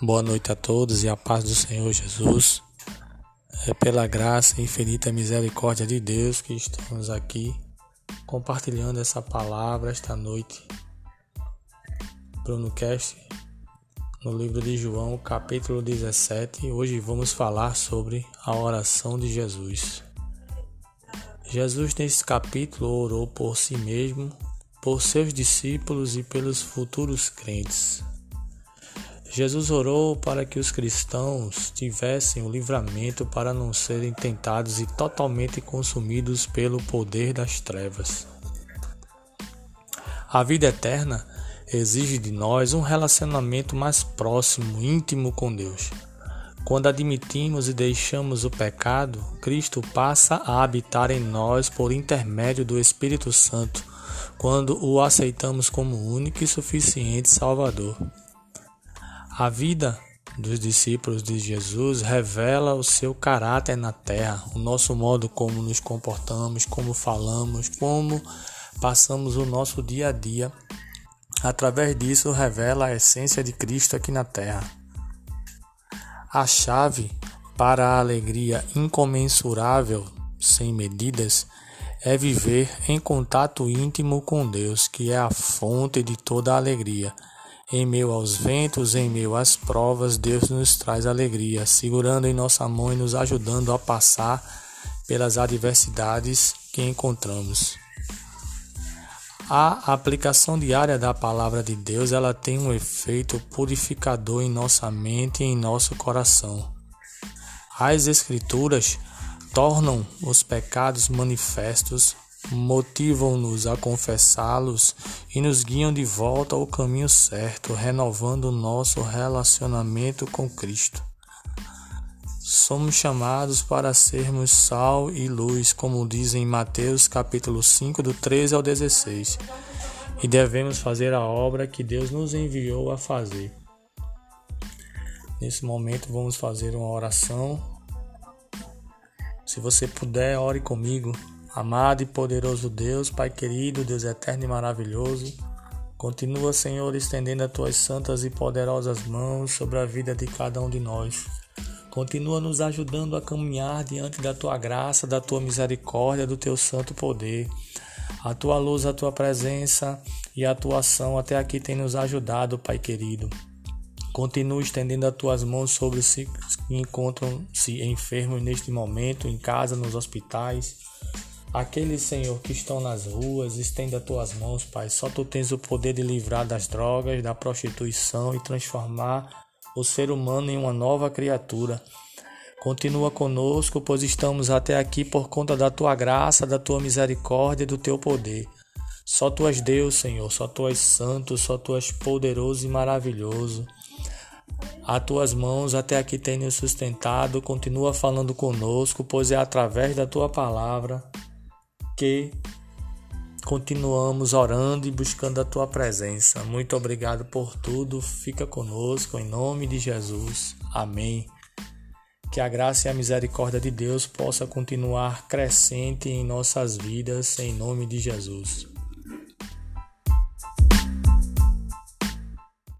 Boa noite a todos e a paz do Senhor Jesus. É pela graça e infinita misericórdia de Deus que estamos aqui compartilhando essa palavra esta noite. Bruno Cast, no livro de João, capítulo 17. Hoje vamos falar sobre a oração de Jesus. Jesus, nesse capítulo, orou por si mesmo, por seus discípulos e pelos futuros crentes. Jesus orou para que os cristãos tivessem o livramento para não serem tentados e totalmente consumidos pelo poder das trevas. A vida eterna exige de nós um relacionamento mais próximo, íntimo com Deus. Quando admitimos e deixamos o pecado, Cristo passa a habitar em nós por intermédio do Espírito Santo, quando o aceitamos como único e suficiente Salvador. A vida dos discípulos de Jesus revela o seu caráter na terra, o nosso modo como nos comportamos, como falamos, como passamos o nosso dia a dia. Através disso, revela a essência de Cristo aqui na terra. A chave para a alegria incomensurável, sem medidas, é viver em contato íntimo com Deus, que é a fonte de toda a alegria. Em meio aos ventos, em meio às provas, Deus nos traz alegria, segurando em nossa mão e nos ajudando a passar pelas adversidades que encontramos. A aplicação diária da palavra de Deus, ela tem um efeito purificador em nossa mente e em nosso coração. As escrituras tornam os pecados manifestos motivam-nos a confessá-los e nos guiam de volta ao caminho certo, renovando nosso relacionamento com Cristo. Somos chamados para sermos sal e luz, como diz em Mateus capítulo 5, do 13 ao 16, e devemos fazer a obra que Deus nos enviou a fazer. Nesse momento vamos fazer uma oração. Se você puder, ore comigo. Amado e poderoso Deus, Pai querido, Deus eterno e maravilhoso, continua, Senhor, estendendo as tuas santas e poderosas mãos sobre a vida de cada um de nós. Continua nos ajudando a caminhar diante da tua graça, da tua misericórdia, do teu santo poder. A tua luz, a tua presença e a tua ação até aqui tem nos ajudado, Pai querido. Continua estendendo as tuas mãos sobre os que encontram-se enfermos neste momento, em casa, nos hospitais Aqueles, Senhor, que estão nas ruas, estenda as tuas mãos, Pai. Só tu tens o poder de livrar das drogas, da prostituição e transformar o ser humano em uma nova criatura. Continua conosco, pois estamos até aqui por conta da tua graça, da tua misericórdia e do teu poder. Só tu és Deus, Senhor, só tu és santo, só tu és poderoso e maravilhoso. As tuas mãos até aqui têm nos sustentado, continua falando conosco, pois é através da tua palavra que continuamos orando e buscando a tua presença. Muito obrigado por tudo. Fica conosco em nome de Jesus. Amém. Que a graça e a misericórdia de Deus possa continuar crescente em nossas vidas em nome de Jesus.